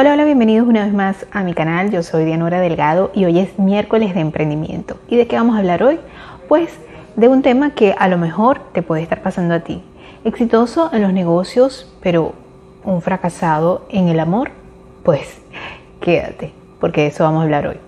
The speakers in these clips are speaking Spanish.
Hola, hola, bienvenidos una vez más a mi canal. Yo soy Dianora Delgado y hoy es miércoles de emprendimiento. ¿Y de qué vamos a hablar hoy? Pues de un tema que a lo mejor te puede estar pasando a ti. Exitoso en los negocios, pero un fracasado en el amor. Pues quédate, porque de eso vamos a hablar hoy.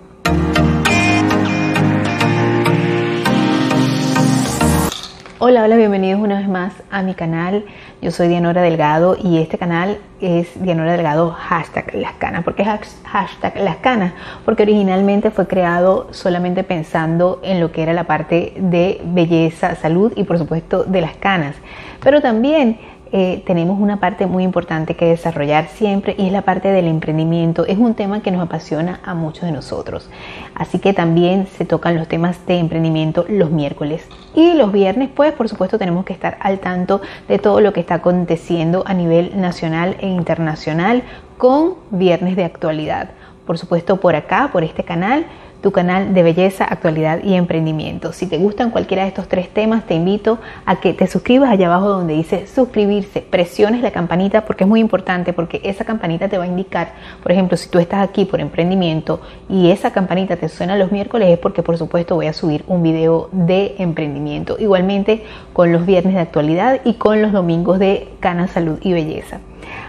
Hola, hola, bienvenidos una vez más a mi canal. Yo soy Dianora Delgado y este canal es Dianora Delgado hashtag las canas. ¿Por qué hashtag las canas? Porque originalmente fue creado solamente pensando en lo que era la parte de belleza, salud y por supuesto de las canas. Pero también eh, tenemos una parte muy importante que desarrollar siempre y es la parte del emprendimiento. Es un tema que nos apasiona a muchos de nosotros. Así que también se tocan los temas de emprendimiento los miércoles. Y los viernes, pues por supuesto tenemos que estar al tanto de todo lo que está aconteciendo a nivel nacional e internacional con viernes de actualidad. Por supuesto por acá, por este canal tu canal de belleza, actualidad y emprendimiento. Si te gustan cualquiera de estos tres temas, te invito a que te suscribas allá abajo donde dice suscribirse, presiones la campanita porque es muy importante porque esa campanita te va a indicar, por ejemplo, si tú estás aquí por emprendimiento y esa campanita te suena los miércoles es porque por supuesto voy a subir un video de emprendimiento. Igualmente con los viernes de actualidad y con los domingos de Cana Salud y Belleza.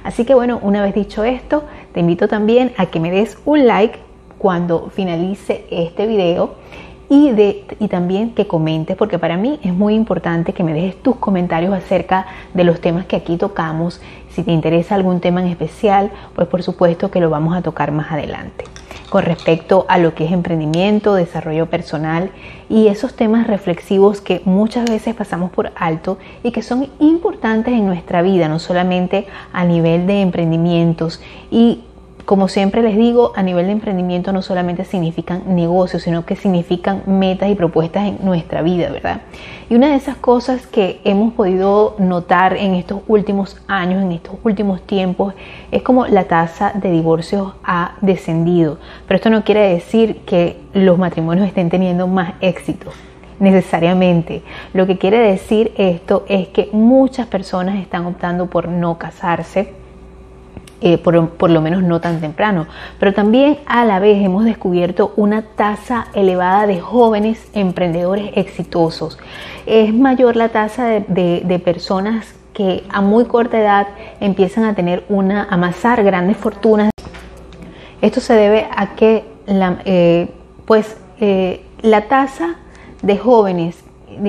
Así que bueno, una vez dicho esto, te invito también a que me des un like cuando finalice este video y, de, y también que comentes, porque para mí es muy importante que me dejes tus comentarios acerca de los temas que aquí tocamos. Si te interesa algún tema en especial, pues por supuesto que lo vamos a tocar más adelante. Con respecto a lo que es emprendimiento, desarrollo personal y esos temas reflexivos que muchas veces pasamos por alto y que son importantes en nuestra vida, no solamente a nivel de emprendimientos y como siempre les digo, a nivel de emprendimiento no solamente significan negocios, sino que significan metas y propuestas en nuestra vida, ¿verdad? Y una de esas cosas que hemos podido notar en estos últimos años, en estos últimos tiempos, es como la tasa de divorcios ha descendido. Pero esto no quiere decir que los matrimonios estén teniendo más éxito necesariamente. Lo que quiere decir esto es que muchas personas están optando por no casarse eh, por, lo menos no tan temprano. Pero también a la vez hemos descubierto una tasa elevada de jóvenes emprendedores exitosos. Es mayor la tasa de, personas que a muy corta edad empiezan a tener una, amasar grandes fortunas. Esto se debe a que la, eh, pues, eh, la tasa de jóvenes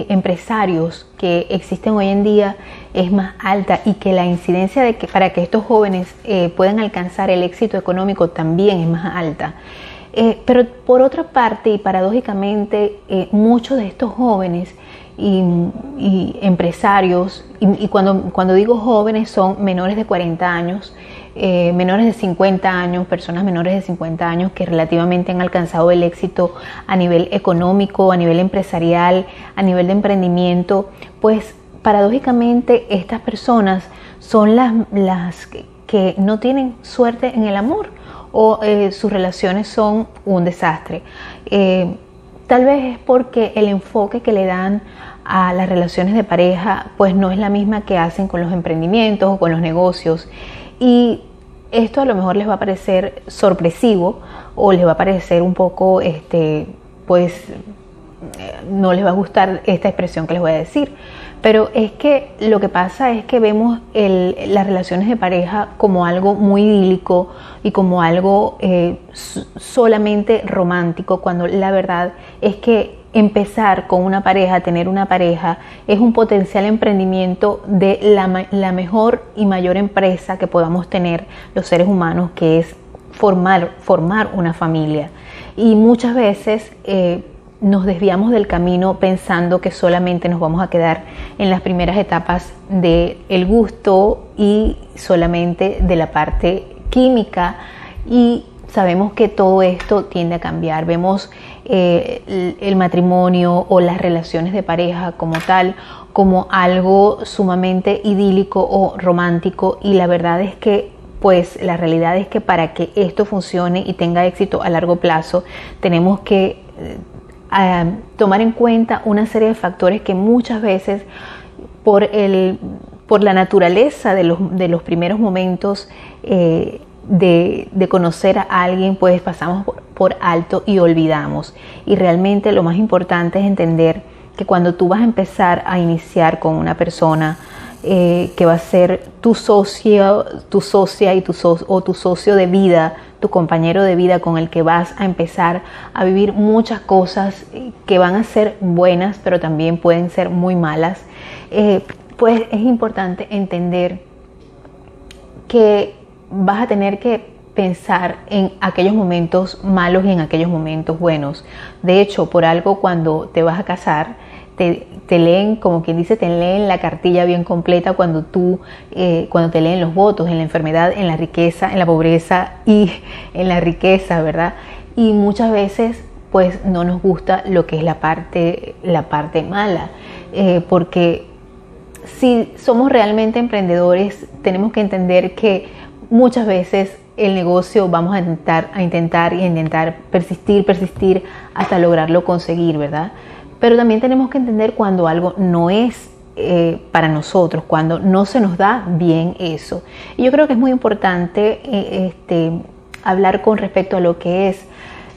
empresarios que existen hoy en día es más alta y que la incidencia de que para que estos jóvenes eh, puedan alcanzar el éxito económico también es más alta. Eh, pero por otra parte y paradójicamente eh, muchos de estos jóvenes y, empresarios, y, cuando, cuando digo jóvenes son menores de 40 años, eh, menores de 50 años, personas menores de 50 años que relativamente han alcanzado el éxito a nivel económico, a nivel empresarial, a nivel de emprendimiento, pues paradójicamente estas personas son las, las que no tienen suerte en el amor o eh, sus relaciones son un desastre. Eh, Tal vez es porque el enfoque que le dan a las relaciones de pareja pues no es la misma que hacen con los emprendimientos o con los negocios y esto a lo mejor les va a parecer sorpresivo o les va a parecer un poco este pues no les va a gustar esta expresión que les voy a decir. Pero es que lo que pasa es que vemos las relaciones de pareja como algo muy idílico y como algo eh, solamente romántico, cuando la verdad es que empezar con una pareja, tener una pareja, es un potencial emprendimiento de la, mejor y mayor empresa que podamos tener los seres humanos, que es formar, formar una familia. Y muchas veces... Eh, nos desviamos del camino pensando que solamente nos vamos a quedar en las primeras etapas del el gusto y solamente de la parte química y sabemos que todo esto tiende a cambiar. Vemos eh, el, matrimonio o las relaciones de pareja como tal como algo sumamente idílico o romántico y la verdad es que pues la realidad es que para que esto funcione y tenga éxito a largo plazo tenemos que eh, tomar en cuenta una serie de factores que muchas veces por, el, por la naturaleza de los, de los primeros momentos eh, de, conocer a alguien, pues pasamos por, alto y olvidamos. Y realmente lo más importante es entender que cuando tú vas a empezar a iniciar con una persona eh, que va a ser tu socio, tu socia y tu o tu socio de vida, tu compañero de vida con el que vas a empezar a vivir muchas cosas que van a ser buenas, pero también pueden ser muy malas, eh, pues es importante entender que vas a tener que pensar en aquellos momentos malos y en aquellos momentos buenos. De hecho, por algo cuando te vas a casar, te, leen, como quien dice, te leen la cartilla bien completa cuando tú, eh, cuando te leen los votos, en la enfermedad, en la riqueza, en la pobreza y en la riqueza, ¿verdad? Y muchas veces pues no nos gusta lo que es la parte, la parte mala, eh, porque si somos realmente emprendedores, tenemos que entender que muchas veces el negocio vamos a intentar, a intentar y intentar persistir, persistir hasta lograrlo conseguir, ¿verdad? Pero también tenemos que entender cuando algo no es eh, para nosotros, cuando no se nos da bien eso. Y yo creo que es muy importante eh, este, hablar con respecto a lo que es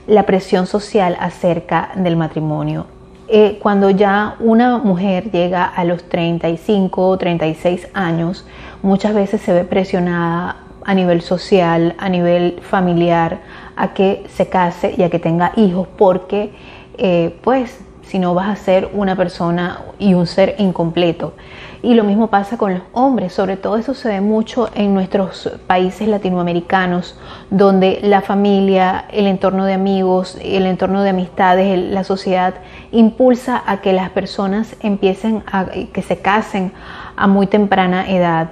la presión social acerca del matrimonio. Eh, cuando ya una mujer llega a los 35 o 36 años, muchas veces se ve presionada a nivel social, a nivel familiar, a que se case y a que tenga hijos, porque eh, pues si no vas a ser una persona y un ser incompleto. Y lo mismo pasa con los hombres, sobre todo eso se ve mucho en nuestros países latinoamericanos, donde la familia, el entorno de amigos, el entorno de amistades, la sociedad impulsa a que las personas empiecen a que se casen a muy temprana edad.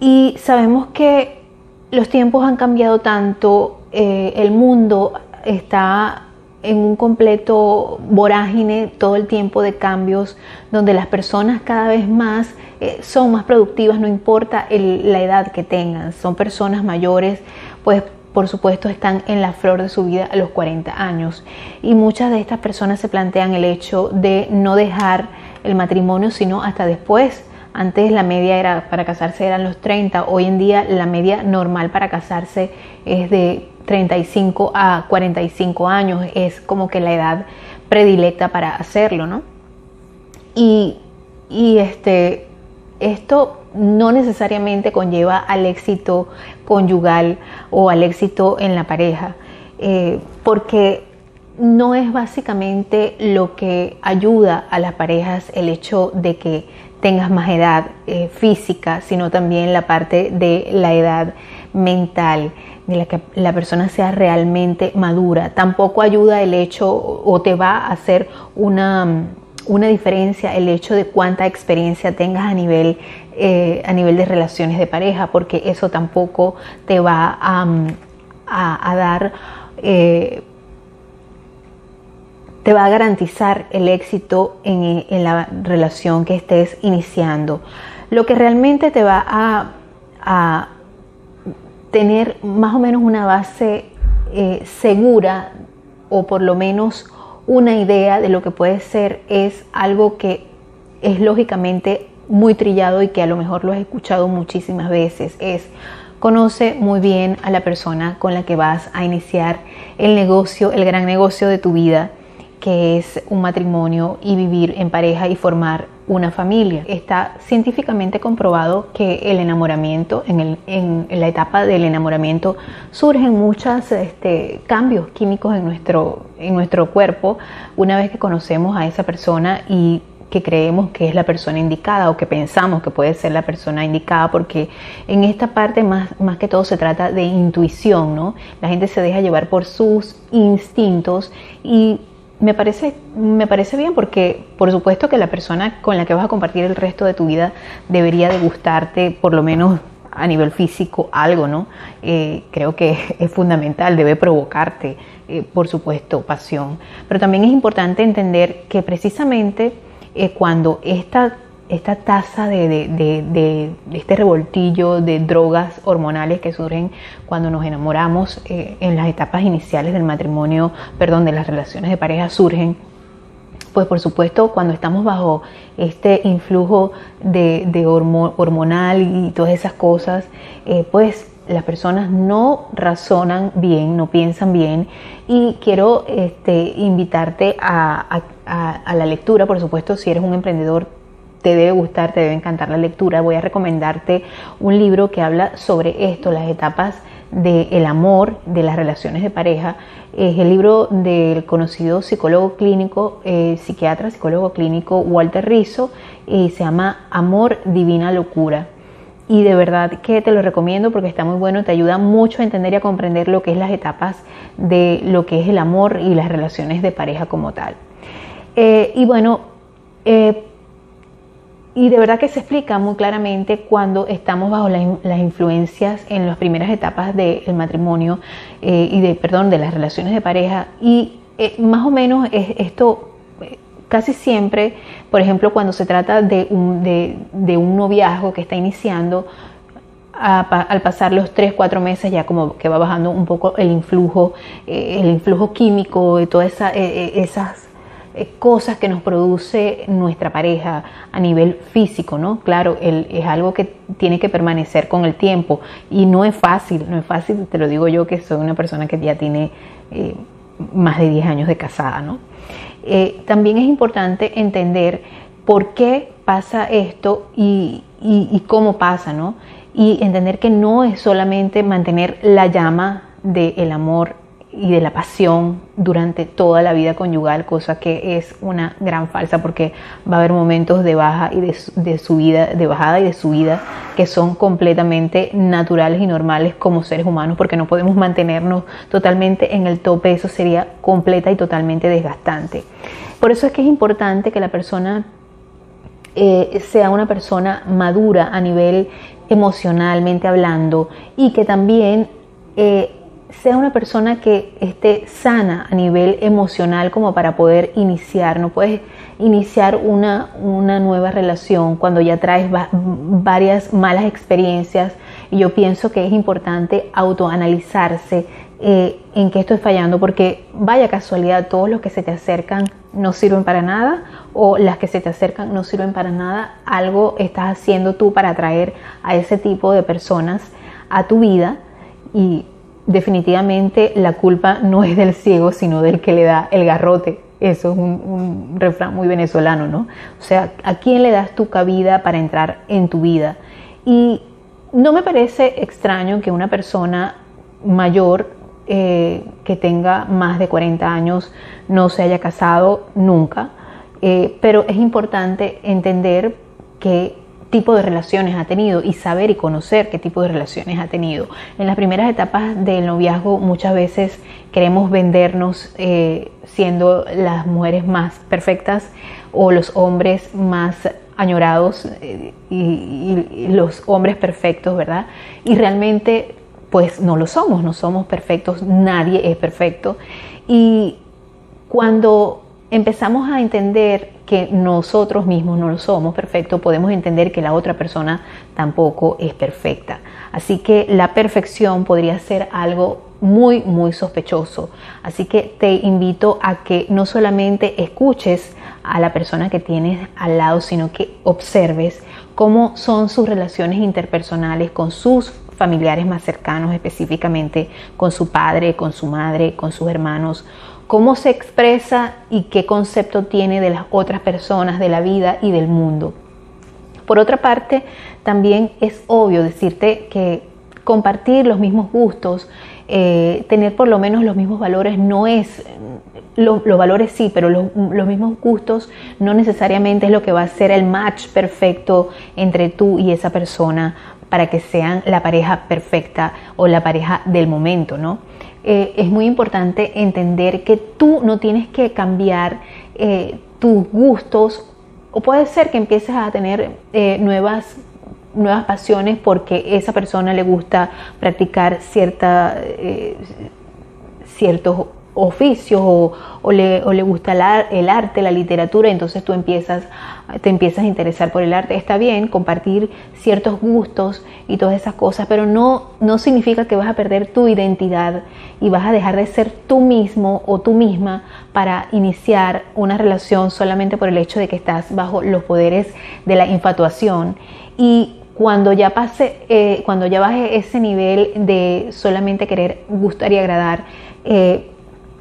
Y sabemos que los tiempos han cambiado tanto, eh, el mundo está en un completo vorágine todo el tiempo de cambios, donde las personas cada vez más eh, son más productivas, no importa la edad que tengan, son personas mayores, pues por supuesto están en la flor de su vida a los 40 años. Y muchas de estas personas se plantean el hecho de no dejar el matrimonio, sino hasta después antes la media era para casarse eran los 30, hoy en día la media normal para casarse es de 35 a 45 años, es como que la edad predilecta para hacerlo, ¿no? Y, este, esto no necesariamente conlleva al éxito conyugal o al éxito en la pareja, eh, porque no es básicamente lo que ayuda a las parejas el hecho de que tengas más edad eh, física, sino también la parte de la edad mental, de la que la persona sea realmente madura. Tampoco ayuda el hecho o te va a hacer una, una diferencia el hecho de cuánta experiencia tengas a nivel, eh, a nivel de relaciones de pareja, porque eso tampoco te va a, a, dar... Eh, te va a garantizar el éxito en, la relación que estés iniciando. Lo que realmente te va a, tener más o menos una base eh, segura o por lo menos una idea de lo que puede ser es algo que es lógicamente muy trillado y que a lo mejor lo has escuchado muchísimas veces. Es conoce muy bien a la persona con la que vas a iniciar el negocio, el gran negocio de tu vida que es un matrimonio y vivir en pareja y formar una familia. Está científicamente comprobado que el enamoramiento, en, la etapa del enamoramiento, surgen muchos este, cambios químicos en nuestro, en nuestro cuerpo una vez que conocemos a esa persona y que creemos que es la persona indicada o que pensamos que puede ser la persona indicada, porque en esta parte más, más que todo se trata de intuición, ¿no? La gente se deja llevar por sus instintos y me parece, me parece bien porque por supuesto que la persona con la que vas a compartir el resto de tu vida debería de gustarte por lo menos a nivel físico algo, ¿no? Eh, creo que es fundamental, debe provocarte, eh, por supuesto, pasión. Pero también es importante entender que precisamente eh, cuando esta esta tasa de, este revoltillo de drogas hormonales que surgen cuando nos enamoramos eh, en las etapas iniciales del matrimonio, perdón, de las relaciones de pareja surgen, pues por supuesto cuando estamos bajo este influjo de, hormonal y todas esas cosas, eh, pues las personas no razonan bien, no piensan bien y quiero este, invitarte a, a la lectura, por supuesto, si eres un emprendedor te debe gustar, te debe encantar la lectura. Voy a recomendarte un libro que habla sobre esto, las etapas del amor, de las relaciones de pareja. Es el libro del conocido psicólogo clínico, eh, psiquiatra, psicólogo clínico Walter Rizzo, y se llama Amor, Divina Locura. Y de verdad que te lo recomiendo porque está muy bueno, te ayuda mucho a entender y a comprender lo que es las etapas de lo que es el amor y las relaciones de pareja como tal. Eh, y bueno, eh, y de verdad que se explica muy claramente cuando estamos bajo las influencias en las primeras etapas del matrimonio eh, y de, perdón, de las relaciones de pareja. Y eh, más o menos es esto eh, casi siempre, por ejemplo, cuando se trata de un, de, un noviazgo que está iniciando, al pasar los 3, 4 meses ya como que va bajando un poco el influjo, el influjo químico de todas esa, esas eh, cosas que nos produce nuestra pareja a nivel físico, ¿no? Claro, es algo que tiene que permanecer con el tiempo y no es fácil, no es fácil, te lo digo yo que soy una persona que ya tiene eh, más de 10 años de casada, ¿no? Eh, también es importante entender por qué pasa esto y, y cómo pasa, ¿no? Y entender que no es solamente mantener la llama del amor y de la pasión durante toda la vida conyugal, cosa que es una gran falsa porque va a haber momentos de baja y de, subida, de bajada y de subida que son completamente naturales y normales como seres humanos porque no podemos mantenernos totalmente en el tope, eso sería completa y totalmente desgastante. Por eso es que es importante que la persona eh, sea una persona madura a nivel emocionalmente hablando y que también eh, sea una persona que esté sana a nivel emocional como para poder iniciar. No puedes iniciar una, una nueva relación cuando ya traes varias malas experiencias. Y yo pienso que es importante autoanalizarse eh, en qué estoy fallando, porque vaya casualidad, todos los que se te acercan no sirven para nada o las que se te acercan no sirven para nada. Algo estás haciendo tú para atraer a ese tipo de personas a tu vida y definitivamente la culpa no es del ciego, sino del que le da el garrote. Eso es un, refrán muy venezolano, ¿no? O sea, ¿a quién le das tu cabida para entrar en tu vida? Y no me parece extraño que una persona mayor eh, que tenga más de 40 años no se haya casado nunca, eh, pero es importante entender que tipo de relaciones ha tenido y saber y conocer qué tipo de relaciones ha tenido. En las primeras etapas del noviazgo muchas veces queremos vendernos eh, siendo las mujeres más perfectas o los hombres más añorados eh, y, los hombres perfectos, ¿verdad? Y realmente pues no lo somos, no somos perfectos, nadie es perfecto. Y cuando empezamos a entender que nosotros mismos no lo somos perfectos, podemos entender que la otra persona tampoco es perfecta. Así que la perfección podría ser algo muy, muy sospechoso. Así que te invito a que no solamente escuches a la persona que tienes al lado, sino que observes cómo son sus relaciones interpersonales con sus familiares más cercanos, específicamente con su padre, con su madre, con sus hermanos cómo se expresa y qué concepto tiene de las otras personas, de la vida y del mundo. Por otra parte, también es obvio decirte que compartir los mismos gustos, eh, tener por lo menos los mismos valores no es, los valores sí, pero los, los, mismos gustos no necesariamente es lo que va a ser el match perfecto entre tú y esa persona para que sean la pareja perfecta o la pareja del momento, ¿no? Eh, es muy importante entender que tú no tienes que cambiar eh, tus gustos o puede ser que empieces a tener eh, nuevas nuevas pasiones porque esa persona le gusta practicar cierta, ciertos oficios o, le, gusta el arte, la literatura, entonces tú empiezas, te empiezas a interesar por el arte. Está bien compartir ciertos gustos y todas esas cosas, pero no, no significa que vas a perder tu identidad y vas a dejar de ser tú mismo o tú misma para iniciar una relación solamente por el hecho de que estás bajo los poderes de la infatuación. Y cuando ya pase, eh, cuando ya baje ese nivel de solamente querer gustar y agradar, eh,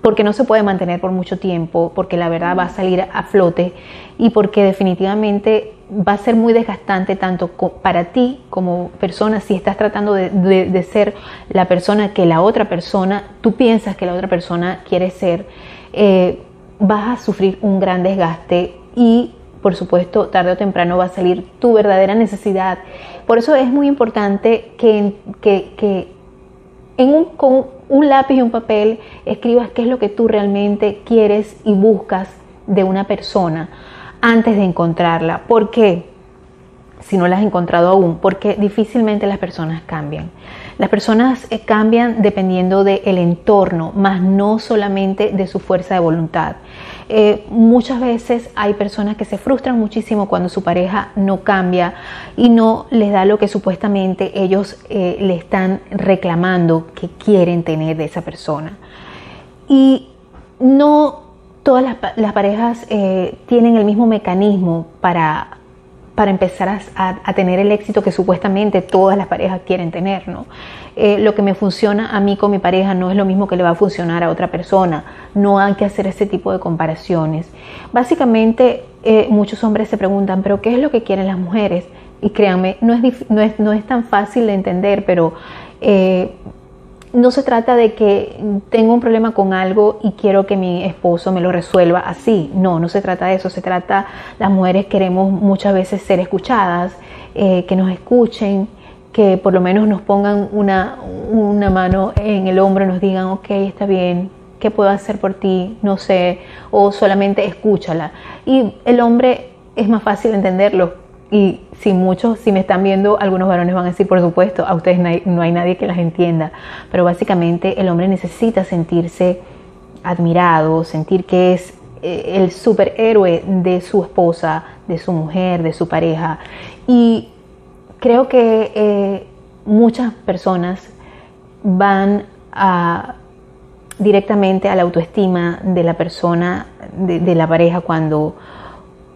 porque no se puede mantener por mucho tiempo, porque la verdad va a salir a flote y porque definitivamente va a ser muy desgastante tanto para ti como persona si estás tratando de, ser la persona que la otra persona, tú piensas que la otra persona quiere ser, eh, vas a sufrir un gran desgaste y por supuesto tarde o temprano va a salir tu verdadera necesidad. Por eso es muy importante que, que, en un, con un lápiz y un papel escribas qué es lo que tú realmente quieres y buscas de una persona antes de encontrarla. ¿Por qué? Si no la has encontrado aún, porque difícilmente las personas cambian. Las personas eh, cambian dependiendo del entorno, más no solamente de su fuerza de voluntad. Eh, muchas veces hay personas que se frustran muchísimo cuando su pareja no cambia y no les da lo que supuestamente ellos eh, le están reclamando que quieren tener de esa persona. Y no todas las, parejas tienen el mismo mecanismo para, para empezar a, tener el éxito que supuestamente todas las parejas quieren tener. ¿no? Eh, lo que me funciona a mí con mi pareja no es lo mismo que le va a funcionar a otra persona. No hay que hacer ese tipo de comparaciones. Básicamente, eh, muchos hombres se preguntan, ¿pero qué es lo que quieren las mujeres? Y créanme, no es, no es, no es tan fácil de entender, pero no se trata de que tengo un problema con algo y quiero que mi esposo me lo resuelva así. No, no se trata de eso. Se trata, las mujeres queremos muchas veces ser escuchadas, eh, que nos escuchen, que por lo menos nos pongan una, una mano en el hombro nos digan, ok, está bien, ¿qué puedo hacer por ti? No sé, o solamente escúchala. Y el hombre es más fácil entenderlo y si muchos, si me están viendo, algunos varones van a decir, por supuesto, a ustedes no hay, nadie que las entienda, pero básicamente el hombre necesita sentirse admirado, sentir que es eh, el superhéroe de su esposa, de su mujer, de su pareja. Y creo que eh, muchas personas van a, directamente a la autoestima de la persona, de la pareja, cuando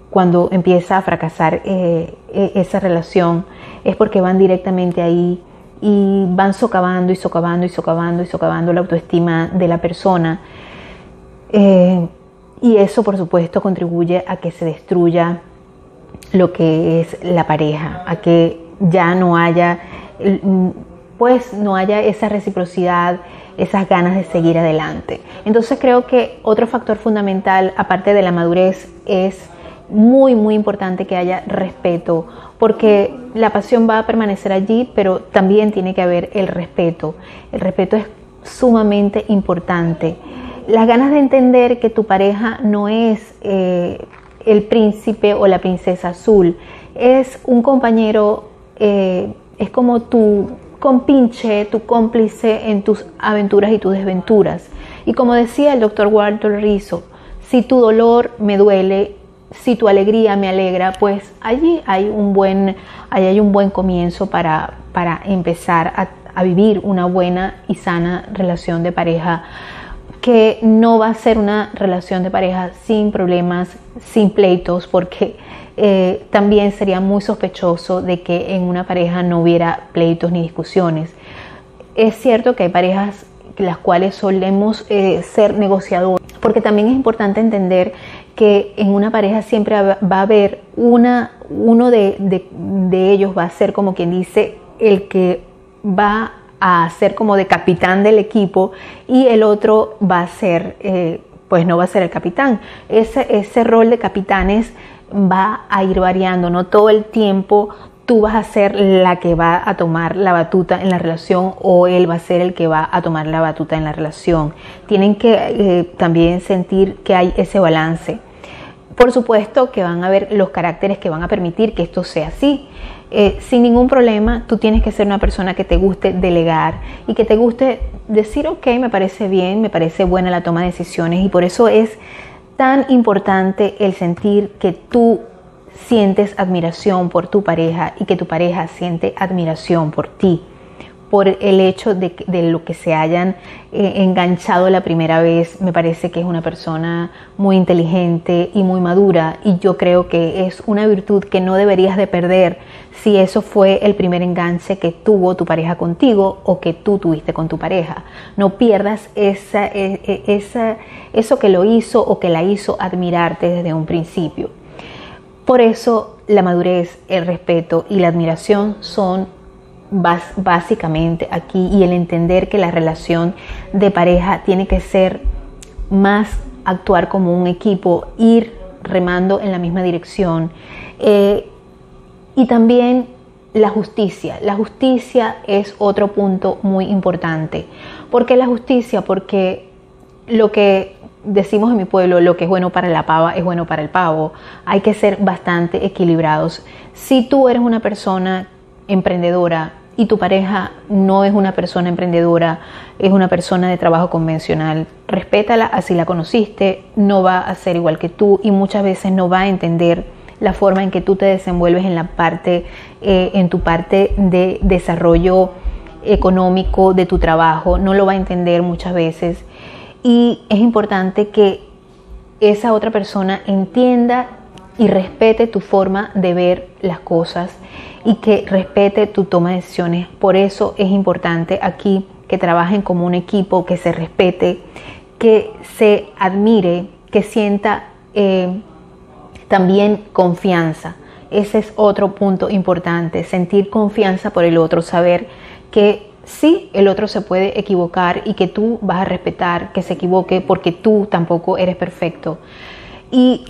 cuando empieza a fracasar eh, e, esa relación es porque van directamente ahí y van socavando y socavando y socavando y socavando la autoestima de la persona. Eh, y eso, por supuesto, contribuye a que se destruya lo que es la pareja, a que ya no haya, pues no haya esa reciprocidad, esas ganas de seguir adelante. Entonces creo que otro factor fundamental, aparte de la madurez, es muy, muy importante que haya respeto, porque la pasión va a permanecer allí, pero también tiene que haber el respeto. El respeto es sumamente importante. Las ganas de entender que tu pareja no es eh, el príncipe o la princesa azul, es un compañero, eh, es como tu compinche, tu cómplice en tus aventuras y tus desventuras. Y como decía el doctor Walter Rizzo, si tu dolor me duele, si tu alegría me alegra, pues allí hay un buen, hay un buen comienzo para, para empezar a, vivir una buena y sana relación de pareja que no va a ser una relación de pareja sin problemas, sin pleitos, porque eh, también sería muy sospechoso de que en una pareja no hubiera pleitos ni discusiones. Es cierto que hay parejas las cuales solemos eh, ser negociadores, porque también es importante entender que en una pareja siempre va a haber una, uno de, ellos va a ser como quien dice el que va a ser como de capitán del equipo y el otro va a ser, eh, pues no va a ser el capitán. Ese, ese rol de capitanes va a ir variando, no todo el tiempo tú vas a ser la que va a tomar la batuta en la relación o él va a ser el que va a tomar la batuta en la relación. Tienen que eh, también sentir que hay ese balance. Por supuesto que van a haber los caracteres que van a permitir que esto sea así. Eh, sin ningún problema, tú tienes que ser una persona que te guste delegar y que te guste decir, ok, me parece bien, me parece buena la toma de decisiones y por eso es tan importante el sentir que tú sientes admiración por tu pareja y que tu pareja siente admiración por ti. Por el hecho de, lo que se hayan eh, enganchado la primera vez. Me parece que es una persona muy inteligente y muy madura y yo creo que es una virtud que no deberías de perder si eso fue el primer enganche que tuvo tu pareja contigo o que tú tuviste con tu pareja. No pierdas esa, e, e, eso que lo hizo o que la hizo admirarte desde un principio. Por eso la madurez, el respeto y la admiración son básicamente aquí y el entender que la relación de pareja tiene que ser más actuar como un equipo, ir remando en la misma dirección. Eh, y también la justicia. La justicia es otro punto muy importante. ¿Por qué la justicia? Porque lo que decimos en mi pueblo, lo que es bueno para la pava es bueno para el pavo. Hay que ser bastante equilibrados. Si tú eres una persona emprendedora y tu pareja no es una persona emprendedora, es una persona de trabajo convencional, respétala así la conociste, no va a ser igual que tú y muchas veces no va a entender la forma en que tú te desenvuelves en la parte, eh, en tu parte de desarrollo económico de tu trabajo, no lo va a entender muchas veces. Y es importante que esa otra persona entienda y respete tu forma de ver las cosas y que respete tu toma de decisiones. Por eso es importante aquí que trabajen como un equipo, que se respete, que se admire, que sienta eh, también confianza. Ese es otro punto importante, sentir confianza por el otro, saber que sí, el otro se puede equivocar y que tú vas a respetar que se equivoque porque tú tampoco eres perfecto. Y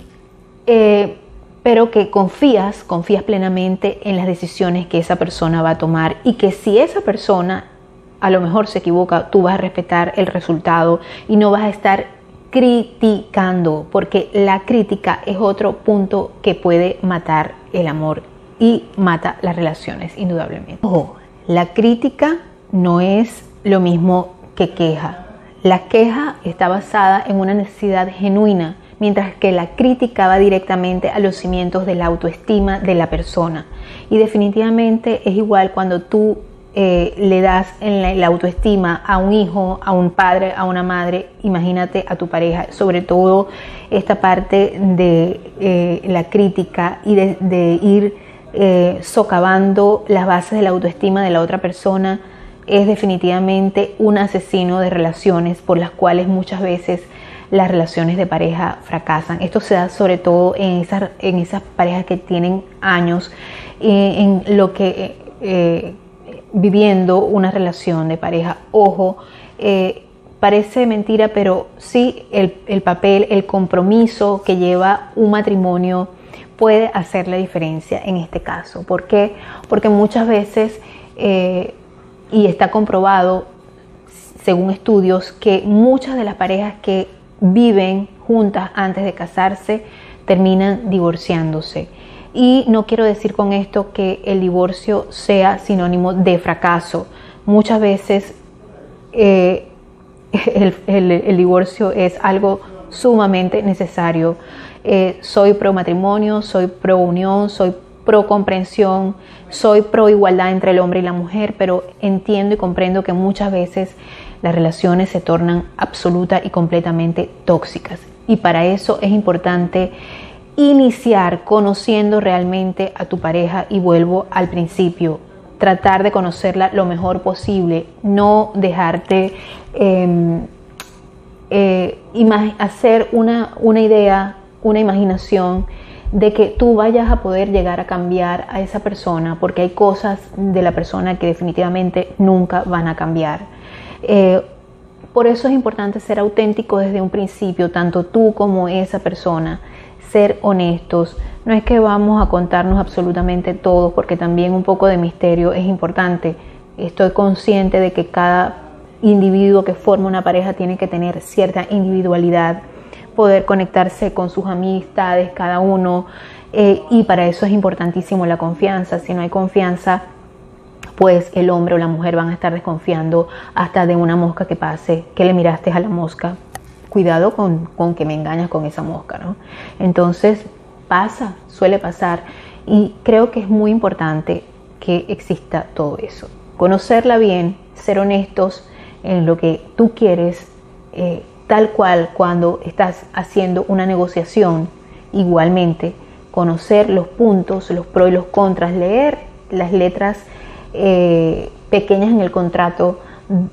eh, pero que confías, confías plenamente en las decisiones que esa persona va a tomar y que si esa persona a lo mejor se equivoca, tú vas a respetar el resultado y no vas a estar criticando, porque la crítica es otro punto que puede matar el amor y mata las relaciones, indudablemente. Ojo, la crítica no es lo mismo que queja. La queja está basada en una necesidad genuina mientras que la crítica va directamente a los cimientos de la autoestima de la persona. Y definitivamente es igual cuando tú eh, le das en la, autoestima a un hijo, a un padre, a una madre, imagínate a tu pareja, sobre todo esta parte de eh, la crítica y de, ir eh, socavando las bases de la autoestima de la otra persona, es definitivamente un asesino de relaciones por las cuales muchas veces las relaciones de pareja fracasan. Esto se da sobre todo en esas, en esas parejas que tienen años eh, en lo que eh, viviendo una relación de pareja. Ojo, eh, parece mentira, pero sí el, el, papel, el compromiso que lleva un matrimonio puede hacer la diferencia en este caso. ¿Por qué? Porque muchas veces, y está comprobado según estudios, que muchas de las parejas que viven juntas antes de casarse terminan divorciándose. Y no quiero decir con esto que el divorcio sea sinónimo de fracaso. Muchas veces eh, el, divorcio es algo sumamente necesario. Eh, soy pro matrimonio, soy pro unión, soy pro comprensión, soy pro igualdad entre el hombre y la mujer, pero entiendo y comprendo que muchas veces las relaciones se tornan absoluta y completamente tóxicas. Y para eso es importante iniciar conociendo realmente a tu pareja y vuelvo al principio, tratar de conocerla lo mejor posible, no dejarte em, eh, hacer una, una idea, una imaginación de que tú vayas a poder llegar a cambiar a esa persona, porque hay cosas de la persona que definitivamente nunca van a cambiar. Eh, por eso es importante ser auténtico desde un principio, tanto tú como esa persona, ser honestos. No es que vamos a contarnos absolutamente todo, porque también un poco de misterio es importante. Estoy consciente de que cada individuo que forma una pareja tiene que tener cierta individualidad, poder conectarse con sus amistades, cada uno, eh, y para eso es importantísimo la confianza. Si no hay confianza, pues el hombre o la mujer van a estar desconfiando hasta de una mosca que pase, que le miraste a la mosca. Cuidado con, que me engañas con esa mosca, ¿no? Entonces pasa, suele pasar y creo que es muy importante que exista todo eso. conocerla bien, ser honestos en lo que tú quieres, eh, tal cual cuando estás haciendo una negociación, igualmente conocer los puntos, los pros y los contras, leer las letras eh, pequeñas en el contrato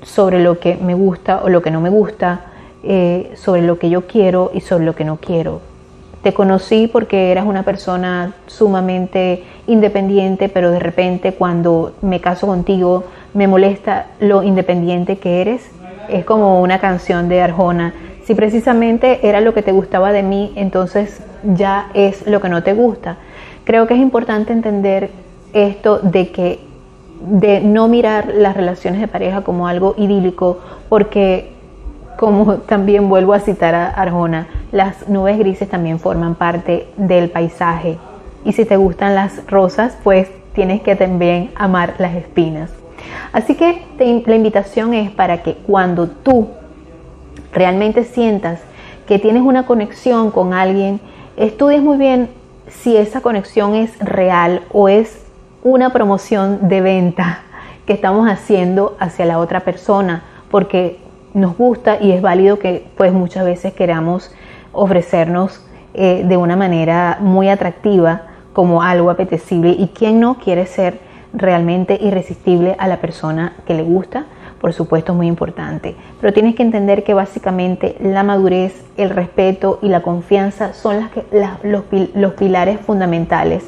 sobre lo que me gusta o lo que no me gusta, eh, sobre lo que yo quiero y sobre lo que no quiero. Te conocí porque eras una persona sumamente independiente, pero de repente cuando me caso contigo me molesta lo independiente que eres. Es como una canción de Arjona. Si precisamente era lo que te gustaba de mí, entonces ya es lo que no te gusta. Creo que es importante entender esto de que de no mirar las relaciones de pareja como algo idílico, porque como también vuelvo a citar a Arjona, las nubes grises también forman parte del paisaje. Y si te gustan las rosas, pues tienes que también amar las espinas. Así que la invitación es para que cuando tú realmente sientas que tienes una conexión con alguien, estudies muy bien si esa conexión es real o es una promoción de venta que estamos haciendo hacia la otra persona, porque nos gusta y es válido que pues muchas veces queramos ofrecernos eh, de una manera muy atractiva como algo apetecible y quien no quiere ser realmente irresistible a la persona que le gusta, por supuesto es muy importante. Pero tienes que entender que básicamente la madurez, el respeto y la confianza son las los pilares fundamentales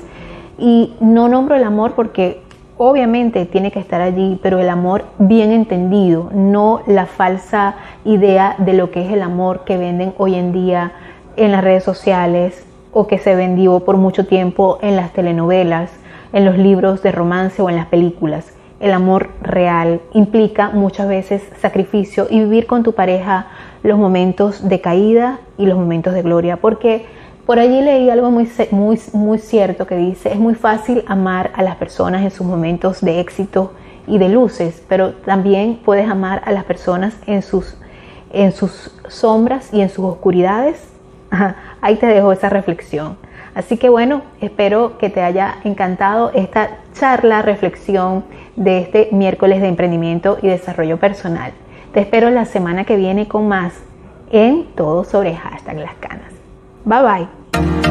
y no nombro el amor porque obviamente tiene que estar allí, pero el amor bien entendido, no la falsa idea de lo que es el amor que venden hoy en día en las redes sociales o que se vendió por mucho tiempo en las telenovelas, en los libros de romance o en las películas. El amor real implica muchas veces sacrificio y vivir con tu pareja los momentos de caída y los momentos de gloria, porque por allí leí algo muy, muy, muy cierto que dice, es muy fácil amar a las personas en sus momentos de éxito y de luces, pero también puedes amar a las personas en sus, en sus sombras y en sus oscuridades. Ahí te dejo esa reflexión. Así que bueno, espero que te haya encantado esta charla, reflexión de este miércoles de emprendimiento y desarrollo personal. Te espero la semana que viene con más en todo sobre hashtag las canas. Bye bye. Thank you.